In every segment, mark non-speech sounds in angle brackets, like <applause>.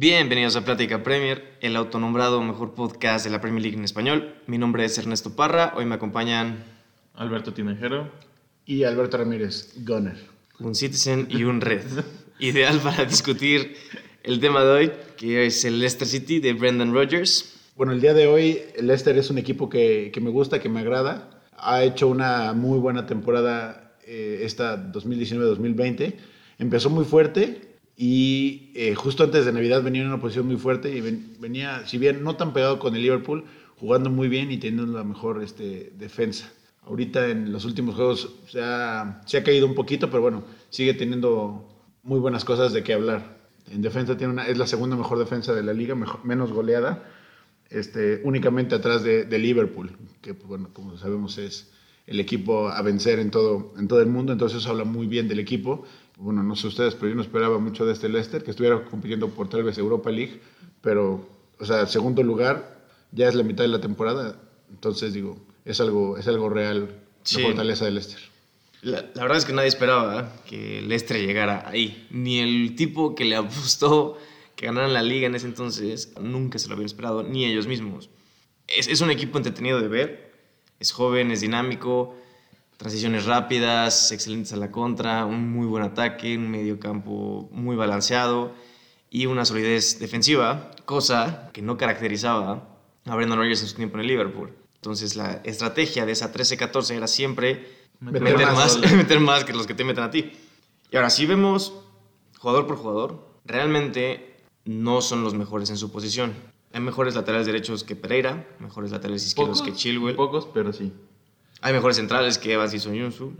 Bienvenidos a Plática Premier, el autonombrado mejor podcast de la Premier League en español. Mi nombre es Ernesto Parra, hoy me acompañan Alberto Tinejero y Alberto Ramírez, Gunner. Un Citizen y un Red. <laughs> Ideal para discutir el tema de hoy, que es el Leicester City de Brendan Rodgers. Bueno, el día de hoy el Leicester es un equipo que, que me gusta, que me agrada. Ha hecho una muy buena temporada eh, esta 2019-2020. Empezó muy fuerte, y eh, justo antes de Navidad venía en una posición muy fuerte y venía, si bien no tan pegado con el Liverpool, jugando muy bien y teniendo la mejor este, defensa. Ahorita en los últimos juegos se ha, se ha caído un poquito, pero bueno, sigue teniendo muy buenas cosas de qué hablar. En defensa tiene una, es la segunda mejor defensa de la liga, menos goleada, este, únicamente atrás de, de, Liverpool, que pues, bueno, como sabemos es el equipo a vencer en todo, en todo el mundo, entonces eso habla muy bien del equipo bueno, no sé ustedes, pero yo no esperaba mucho de este Leicester, que estuviera compitiendo por tal vez Europa League, pero, o sea, segundo lugar, ya es la mitad de la temporada, entonces digo, es algo, es algo real la fortaleza de Leicester. La, verdad es que nadie esperaba que Leicester llegara ahí, ni el tipo que le apostó que ganaran la liga en ese entonces, nunca se lo habían esperado, ni ellos mismos. Es, es un equipo entretenido de ver, es joven, es dinámico, transiciones rápidas, excelentes a la contra, un muy buen ataque, un medio campo muy balanceado y una solidez defensiva, cosa que no caracterizaba a Brendan Rodgers en su tiempo en el Liverpool. Entonces la estrategia de esa 13-14 era siempre meter, más, <laughs> meter más que los que te meten a ti. Y ahora, si vemos jugador por jugador, realmente no son los mejores en su posición. Hay mejores laterales derechos que Pereira, mejores laterales izquierdos que Chilwell. Pocos, pero sí. Hay mejores centrales que Evans y Soyuncu.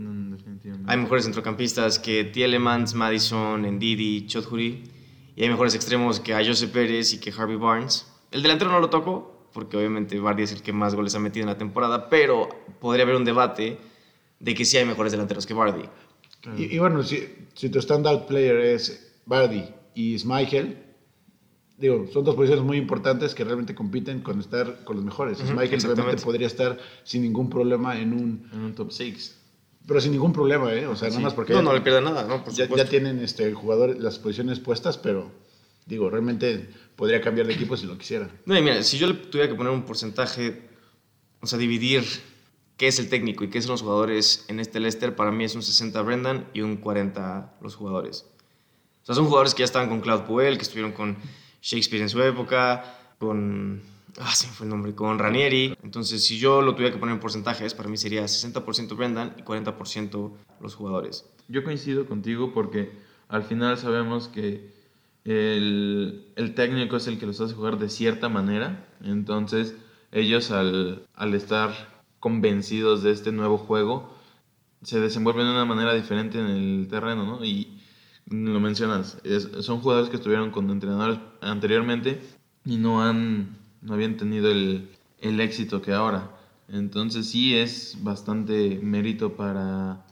hay mejores centrocampistas que Tielemans, Madison, Ndidi, Chodhuri. Y hay mejores extremos que a Jose Pérez y que Harvey Barnes. El delantero no lo toco, porque obviamente Bardi es el que más goles ha metido en la temporada, pero podría haber un debate de que sí hay mejores delanteros que Bardi. Y, bueno, si, si tu standout player es Bardi y Schmeichel, digo, son dos posiciones muy importantes que realmente compiten con estar con los mejores. Michael realmente podría estar sin ningún problema en un, en un top 6. Pero sin ningún problema, ¿eh? O sea, nada más porque... No, no le pierde nada, ¿no? ya, ya, tienen este, el jugador las posiciones puestas, pero digo, realmente podría cambiar de equipo si lo quisiera. No, y mira, si yo le tuviera que poner un porcentaje, o sea, dividir qué es el técnico y qué son los jugadores en este Leicester, para mí es un 60 Brendan y un 40 los jugadores. O sea, son jugadores que ya estaban con Claude Puel, que estuvieron con Shakespeare en su época, con... Ah, se me fue el nombre, con Ranieri. Entonces, si yo lo tuviera que poner en porcentajes, para mí sería 60% Brendan y 40% los jugadores. Yo coincido contigo porque al final sabemos que el, el, técnico es el que los hace jugar de cierta manera. Entonces, ellos al, al estar convencidos de este nuevo juego, se desenvuelven de una manera diferente en el terreno, ¿no? Y, lo mencionas, son jugadores que estuvieron con entrenadores anteriormente y no han no habían tenido el, el, éxito que ahora. Entonces sí es bastante mérito para,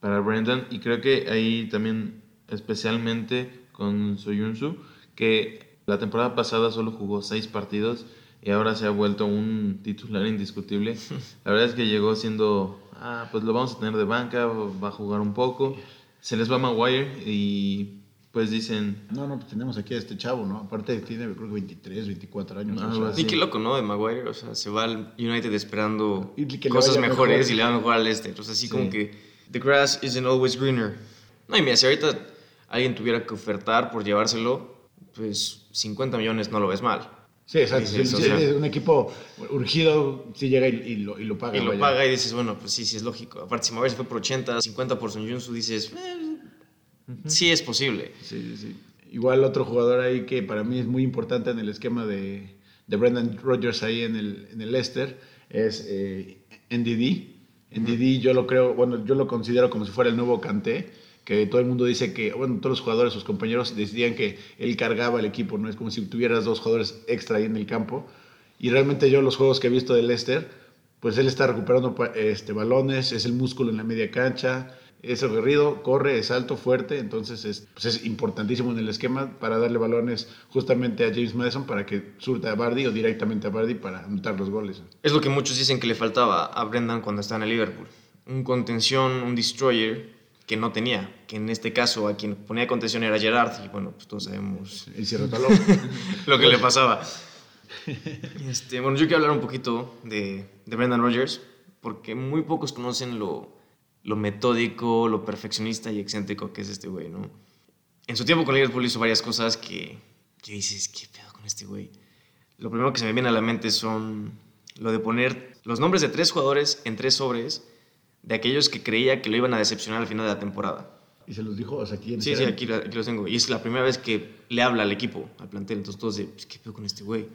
para Brendan y creo que ahí también especialmente con Soyunsu que la temporada pasada solo jugó seis partidos y ahora se ha vuelto un titular indiscutible. <laughs> La verdad es que llegó siendo, ah, pues lo vamos a tener de banca, va a jugar un poco se les va Maguire y pues dicen... No, no, pues tenemos aquí a este chavo, ¿no? Aparte tiene creo que 23, 24 años. Ah, y qué loco, ¿no? De Maguire, o sea, se va al United esperando cosas mejores y le va mejor al este. O sea, así como que the grass isn't always greener. No, y mira, si ahorita alguien tuviera que ofertar por llevárselo, pues 50 millones no lo ves mal. Sí, exacto. un equipo urgido, si llega y, lo, y lo, paga. Y lo paga y dices, bueno, pues sí, sí es lógico. Aparte, si Maguire se fue por 80, 50 por Son Junsu, dices, eh, sí es posible. Sí, sí, sí. Igual otro jugador ahí que para mí es muy importante en el esquema de, de Brendan Rodgers ahí en el, en el Leicester es eh, NDD. NDD yo lo creo, bueno, yo lo considero como si fuera el nuevo Kanté que todo el mundo dice que, bueno, todos los jugadores, sus compañeros decían que él cargaba el equipo, ¿no? Es como si tuvieras dos jugadores extra ahí en el campo. Y realmente yo los juegos que he visto de Leicester, pues él está recuperando este, balones, es el músculo en la media cancha, es aguerrido, corre, es alto, fuerte, entonces es, pues es importantísimo en el esquema para darle balones justamente a James Madison para que surta a Bardi o directamente a Bardi para anotar los goles. Es lo que muchos dicen que le faltaba a Brendan cuando está en el Liverpool. Un contención, un destroyer que no tenía, que en este caso a quien ponía contención era Gerard, y bueno, pues todos sabemos El cierre talón. <laughs> lo que le pasaba. Este, bueno, yo quiero hablar un poquito de, de Brendan Rodgers, porque muy pocos conocen lo, lo metódico, lo perfeccionista y excéntrico que es este güey, ¿no? En su tiempo con Liverpool hizo varias cosas que, que dices, ¿qué pedo con este güey? Lo primero que se me viene a la mente son lo de poner los nombres de tres jugadores en tres sobres de aquellos que creía que lo iban a decepcionar al final de la temporada. Y se los dijo, o sea, ¿quién Sí, sí, será? aquí, aquí los tengo. Y es la primera vez que le habla al equipo, al plantel. Entonces todos de, pues, ¿qué pedo con este güey?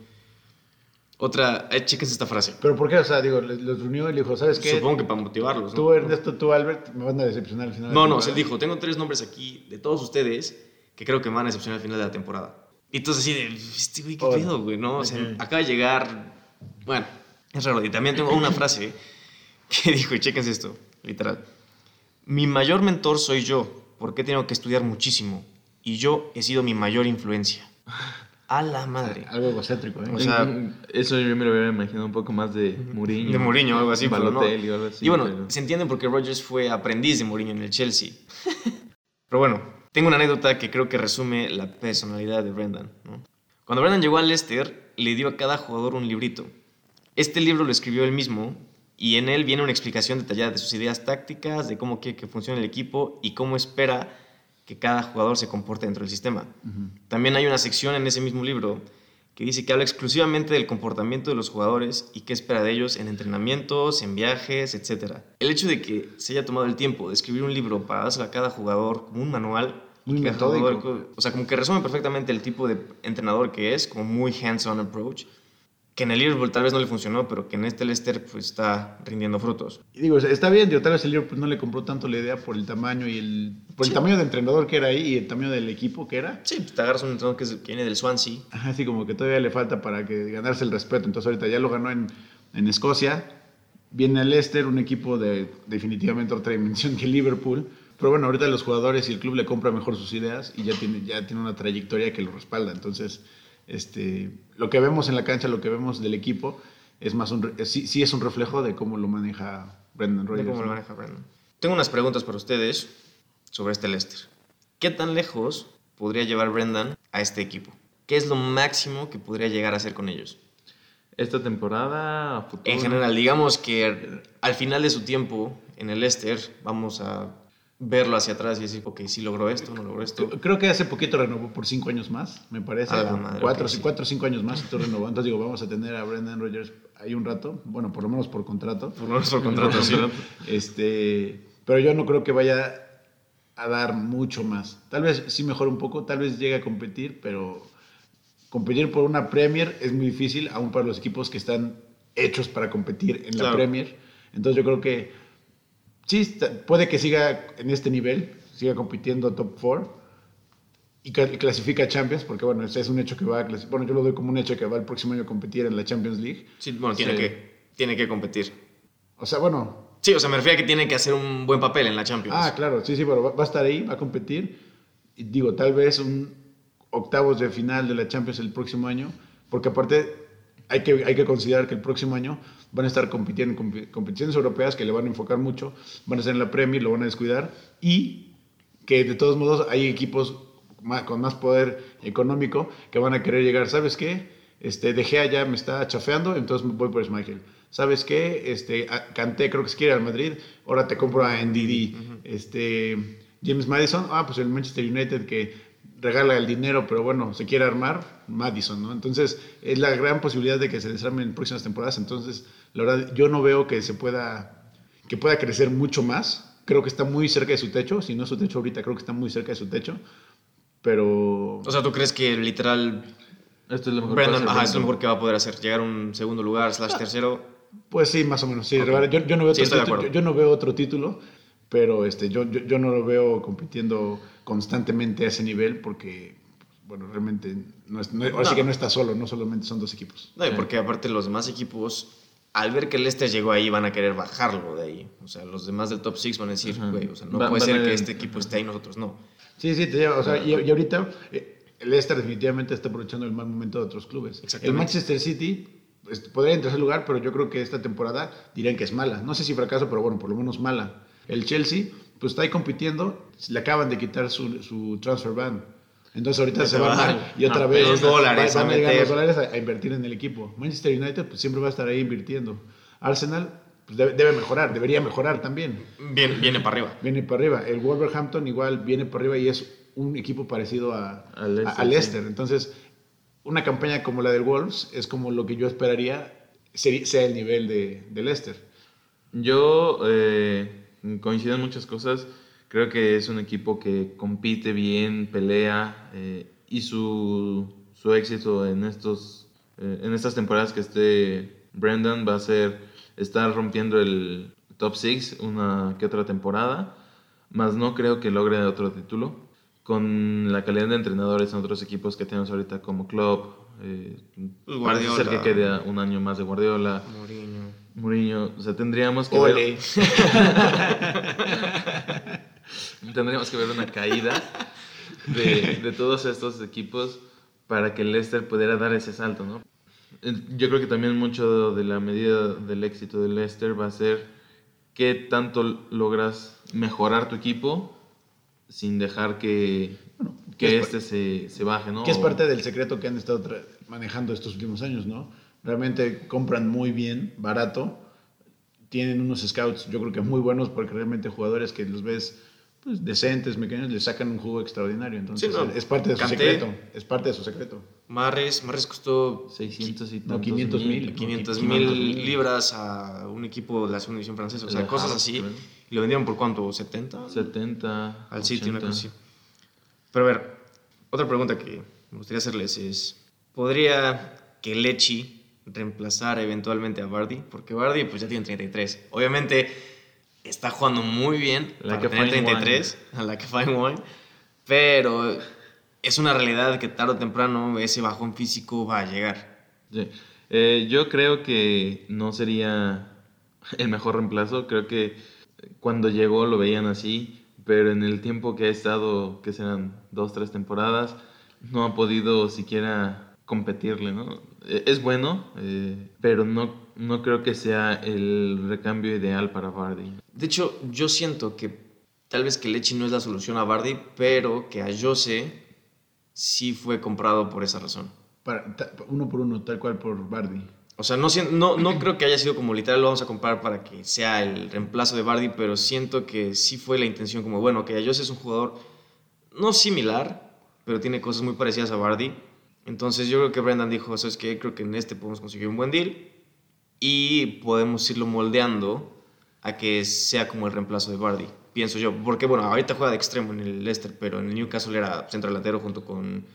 Otra, eh, esta frase. Pero ¿por qué? O sea, digo, los reunió y le dijo, ¿sabes qué? Supongo que para motivarlos. ¿no? Tú, Ernesto, tú, Albert, me van a decepcionar al final. de No, la no, temporada. se dijo, tengo tres nombres aquí de todos ustedes que creo que me van a decepcionar al final de la temporada. Y entonces así de, este güey, ¿qué Oh, pedo, güey? ¿No? O sea, acaba de llegar, bueno, es raro. Y también tengo una frase que <laughs> dijo, y chéquense esto, literal. Mi mayor mentor soy yo, porque he tenido que estudiar muchísimo. Y yo he sido mi mayor influencia. A la madre. Algo egocéntrico, ¿eh? O sea, Eso yo me lo hubiera imaginado un poco más de Mourinho. De Mourinho algo así, pero no. Algo así. y bueno, pero- se entiende porque Rodgers fue aprendiz de Mourinho en el Chelsea. <laughs> pero bueno, tengo una anécdota que creo que resume la personalidad de Brendan. ¿no? Cuando Brendan llegó al Leicester, le dio a cada jugador un librito. Este libro lo escribió él mismo y en él viene una explicación detallada de sus ideas tácticas, de cómo quiere que funcione el equipo y cómo espera que cada jugador se comporte dentro del sistema. También hay una sección en ese mismo libro que dice que habla exclusivamente del comportamiento de los jugadores y qué espera de ellos en entrenamientos, en viajes, etc. El hecho de que se haya tomado el tiempo de escribir un libro para dárselo a cada jugador como un manual, Muy que jugador- o sea, como que resume perfectamente el tipo de entrenador que es, como muy hands-on approach, que en el Liverpool tal vez no le funcionó, pero que en este Leicester pues está rindiendo frutos. Y digo, está bien, digo, tal vez el Liverpool no le compró tanto la idea por el tamaño y el por el tamaño de entrenador que era ahí y el tamaño del equipo que era. Sí, pues te agarras un entrenador que, es- que viene del Swansea, Ajá, Así como que todavía le falta para que ganarse el respeto. Entonces ahorita ya lo ganó en, en Escocia. Viene el Leicester, un equipo de definitivamente otra dimensión que Liverpool. Pero bueno, ahorita los jugadores y el club le compra mejor sus ideas y ya tiene, ya tiene una trayectoria que lo respalda. Entonces, este, lo que vemos en la cancha, lo que vemos del equipo, es más un, es- sí, sí es un reflejo de cómo lo maneja Brendan de Rodgers. cómo lo ¿no? maneja Brendan. Tengo unas preguntas para ustedes sobre este Leicester. ¿Qué tan lejos podría llevar Brendan a este equipo? ¿Qué es lo máximo que podría llegar a hacer con ellos? Esta temporada, a futuro. En general, digamos que al final de su tiempo en el Leicester, vamos a verlo hacia atrás y decir, ok, sí logró esto, no logró esto. Creo que hace poquito renovó por cinco años más, me parece. Madre, cuatro, o cinco años más, estoy renovando. Entonces digo, vamos a tener a Brendan Rodgers ahí un rato. Bueno, por lo menos por contrato. Por lo menos por contrato, sí. <laughs> Este, pero yo no creo que vaya a dar mucho más. Tal vez sí mejore un poco, tal vez llegue a competir, pero competir por una Premier es muy difícil, aún para los equipos que están hechos para competir en la Claro. Premier. Entonces yo creo que sí, puede que siga en este nivel, siga compitiendo top 4 y ca- y clasifica a Champions, porque bueno, es un hecho que va a clasificar. Bueno, yo lo doy como un hecho que va el próximo año a competir en la Champions League. Sí, bueno, tiene, Sí. Que, tiene que competir. O sea, bueno, Sí, o sea, me refiero a que tiene que hacer un buen papel en la Champions. Ah, claro, sí, sí, pero va, va a estar ahí, va a competir. Y digo, tal vez un octavos de final de la Champions el próximo año, porque aparte hay que, hay que considerar que el próximo año van a estar compitiendo en competiciones europeas que le van a enfocar mucho, van a estar en la Premier, lo van a descuidar, y que de todos modos hay equipos con más poder económico que van a querer llegar, ¿sabes qué? Este, De Gea ya me está chafeando, entonces voy por Schmeichel. ¿Sabes qué? Este, Kanté creo que se quiere al Madrid, ahora te compro a NDD. este, James Madison, ah, pues el Manchester United que regala el dinero, pero bueno, se quiere armar, Madison, ¿no? Entonces, es la gran posibilidad de que se desarmen en próximas temporadas. Entonces, la verdad, yo no veo que se pueda, que pueda crecer mucho más. Creo que está muy cerca de su techo. Si no es su techo ahorita, creo que está muy cerca de su techo. Pero O sea, ¿tú crees que literal Esto es lo mejor para ajá, es lo mejor que va a poder hacer? Llegar a un segundo lugar, slash tercero. Pues sí, más o menos. Sí, Ok. yo, yo no veo Sí, otro estoy de título, acuerdo. yo, yo no veo otro título, pero este, yo, yo, yo no lo veo compitiendo constantemente a ese nivel porque, bueno, realmente no es, no, ahora sí No. que no está solo, no solamente son dos equipos. No, y porque aparte los demás equipos, al ver que el Leicester llegó ahí, van a querer bajarlo de ahí. O sea, los demás del top 6 van a decir, Ajá. güey, o sea, no Va- puede ser que este equipo esté ahí y nosotros no. Sí, sí, te lleva, o sea, y, y ahorita eh, el Leicester definitivamente está aprovechando el mal momento de otros clubes. El. Manchester City pues, podría en tercer lugar, pero yo creo que esta temporada dirían que es mala. No sé si fracaso, pero bueno, por lo menos mala. El Chelsea pues está ahí compitiendo, le acaban de quitar su, su transfer ban. Entonces ahorita se va y otra vez los dólares van a meter. los dólares a, a invertir en el equipo. Manchester United pues siempre va a estar ahí invirtiendo. Arsenal pues, debe, debe mejorar, debería mejorar también. Viene, viene para arriba. Viene para arriba. El Wolverhampton igual viene para arriba y es un equipo parecido a, Leicester, a- a Leicester. sí. Entonces, una campaña como la del Wolves es como lo que yo esperaría sea el nivel de, de Leicester. Yo eh, coincido en muchas cosas. Creo que es un equipo que compite bien, pelea eh, y su, su éxito en, estos, eh, en estas temporadas que esté Brendan va a ser estar rompiendo el top 6 una que otra temporada, más no creo que logre otro título. Con la calidad de entrenadores en otros equipos que tenemos ahorita como Klopp, eh, Pues parece ser que quede un año más de Guardiola. Mourinho. Mourinho, o sea, tendríamos que Ole. ver, <laughs> tendríamos que ver una caída de, de todos estos equipos para que el Leicester pudiera dar ese salto, ¿no? Yo creo que también mucho de la medida del éxito del Leicester va a ser qué tanto logras mejorar tu equipo sin dejar que, que es este se, se baje, ¿no? Que es parte del secreto que han estado manejando estos últimos años, ¿no? Realmente compran muy bien, barato. Tienen unos scouts, yo creo que muy buenos, porque realmente jugadores que los ves pues, decentes, pequeños, les sacan un jugo extraordinario. Entonces, Sí, no. es parte de su secreto. Es parte de su secreto. Marres, Marres costó 600 y No, tantos 500 mil. 500 500 mil libras a un equipo de la segunda división francesa. O sea, cosas así. ¿Y lo vendieron por cuánto? ¿70? 70 Al City, una 80. cosa así. Pero a ver, otra pregunta que me gustaría hacerles es: ¿podría que Lechi reemplazar eventualmente a Bardi? Porque Bardi pues ya tiene 33. Obviamente está jugando muy bien La para que tener fine 33, a la que fine wine, pero es una realidad que tarde o temprano ese bajón físico va a llegar. Sí. Eh, yo creo que no sería el mejor reemplazo. Creo que cuando llegó lo veían así, pero en el tiempo que ha estado, que serán dos, tres temporadas, no ha podido siquiera competirle, ¿no? Eh, Es bueno, eh, pero no, no creo que sea el recambio ideal para Vardy. De hecho, yo siento que tal vez que Lechi no es la solución a Bardi, pero que a Jose sí fue comprado por esa razón. Para- ta- uno por uno, tal cual por Bardi. O sea, no, no, no creo que haya sido como literal lo vamos a comprar para que sea el reemplazo de Bardi, pero siento que sí fue la intención como, bueno, que Jose es un jugador no similar, pero tiene cosas muy parecidas a Bardi. Entonces yo creo que Brendan dijo, ¿sabes qué? Creo que en este podemos conseguir un buen deal y podemos irlo moldeando a que sea como el reemplazo de Bardi, pienso yo. Porque bueno, ahorita juega de extremo en el Leicester, pero en el Newcastle era centro delantero junto con,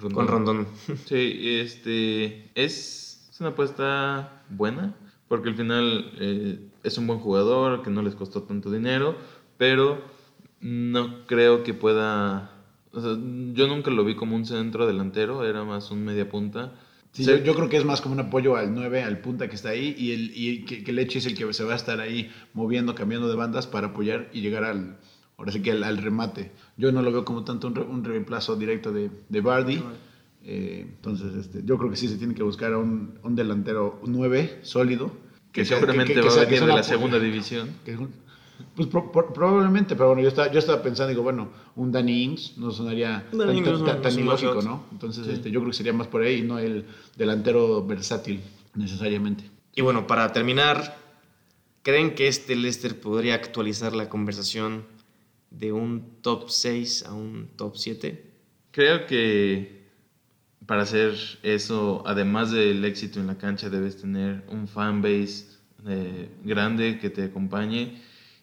con Rondón. Sí, este es, es una apuesta buena, porque al final eh, es un buen jugador, que no les costó tanto dinero, pero no creo que pueda... o sea, yo nunca lo vi como un centro delantero, era más un media punta. Sí, yo, yo creo que es más como un apoyo al 9, al punta que está ahí, y, el, y que, que Leche es el que se va a estar ahí moviendo, cambiando de bandas para apoyar y llegar al, ahora sí que al, al remate. Yo no lo veo como tanto un, re- un reemplazo directo de, de Bardi. Eh, entonces, este, yo creo que sí se tiene que buscar a un, un delantero 9 sólido. Que seguramente que- que va a sea- que venir sea de la segunda división. Pues pro- pro- probablemente, pero bueno, yo estaba, yo estaba pensando, digo, bueno, un Danny Ings no sonaría Danny tan, tan- no- tan- tan ilógico. ¿no? Entonces, este, yo creo que sería más por ahí y no el delantero versátil necesariamente. Y bueno, para terminar, ¿creen que este Leicester podría actualizar la conversación de un top 6 a un top 7? Creo que para hacer eso, además del éxito en la cancha, debes tener un fanbase eh, grande que te acompañe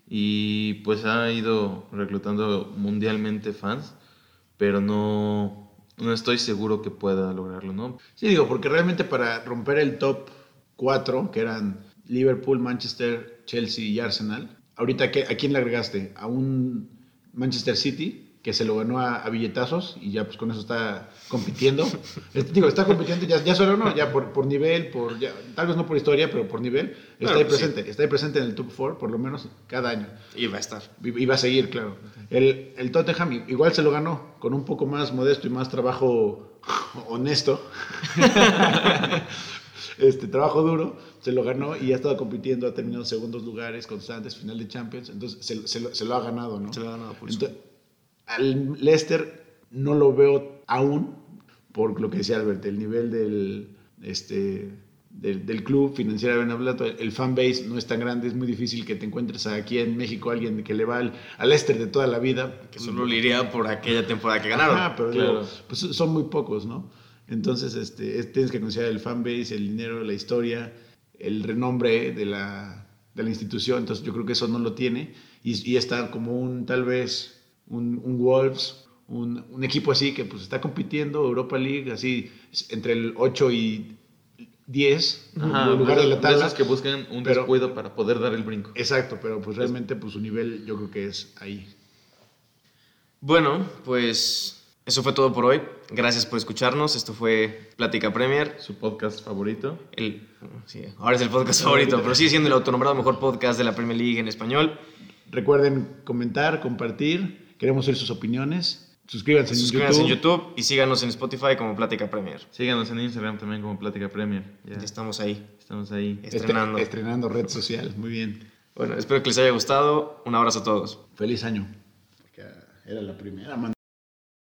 y pues ha ido reclutando mundialmente fans, pero no, no estoy seguro que pueda lograrlo, ¿no? Sí, digo, porque realmente para romper el top 4, que eran Liverpool, Manchester, Chelsea y Arsenal, ahorita, ¿qué- ¿a quién le agregaste? A un Manchester City que se lo ganó a, a billetazos y ya pues con eso está compitiendo. <laughs> Este, digo, está compitiendo ya, ya solo no, ya por, por nivel, por ya, tal vez no por historia, pero por nivel, está ahí sí. presente, está ahí presente en el top 4 por lo menos cada año. Y va a estar. Y y va a seguir, claro. El, el Tottenham igual se lo ganó, con un poco más modesto y más trabajo honesto. <laughs> este, trabajo duro, se lo ganó y ha estado compitiendo, ha terminado segundos lugares constantes, final de Champions, entonces se, se lo, se lo ha ganado, ¿no? Se lo ha ganado por Entonces, al Leicester no lo veo aún, por lo que decía Albert, el nivel del, este, del, del club financieramente hablando, el fan base no es tan grande, es muy difícil que te encuentres aquí en México alguien que le va al, al Leicester de toda la vida. Que solo le iría por aquella temporada que ganaron. Ajá, pero Claro. digo, pues son muy pocos, ¿no? Entonces, este, es- tienes que considerar el fan base, el dinero, la historia, el renombre de la, de la institución. Entonces, yo creo que eso no lo tiene. Y, y está como un, tal vez, un, un Wolves, un, un equipo así que pues está compitiendo, Europa League, así, entre el 8 y 10, Ajá, en lugar de la tabla. esos que buscan un pero- descuido para poder dar el brinco. Exacto, pero pues realmente pues su nivel yo creo que es ahí. Bueno, pues eso fue todo por hoy. Gracias por escucharnos. Esto fue Plática Premier. Su podcast favorito. El, sí, ahora es el podcast favorito, pero sigue siendo el autonombrado mejor podcast de la Premier League en español. Recuerden comentar, compartir, queremos oír sus opiniones. Suscríbanse en Suscríbanse YouTube. en YouTube y síganos en Spotify como Plática Premier. Síganos en Instagram también como Plática Premier. Ya, Ya estamos ahí, estamos ahí. Este- estrenando. estrenando red social. Muy bien. Bueno, espero que les haya gustado. Un abrazo a todos. Feliz año. Era la primera, man.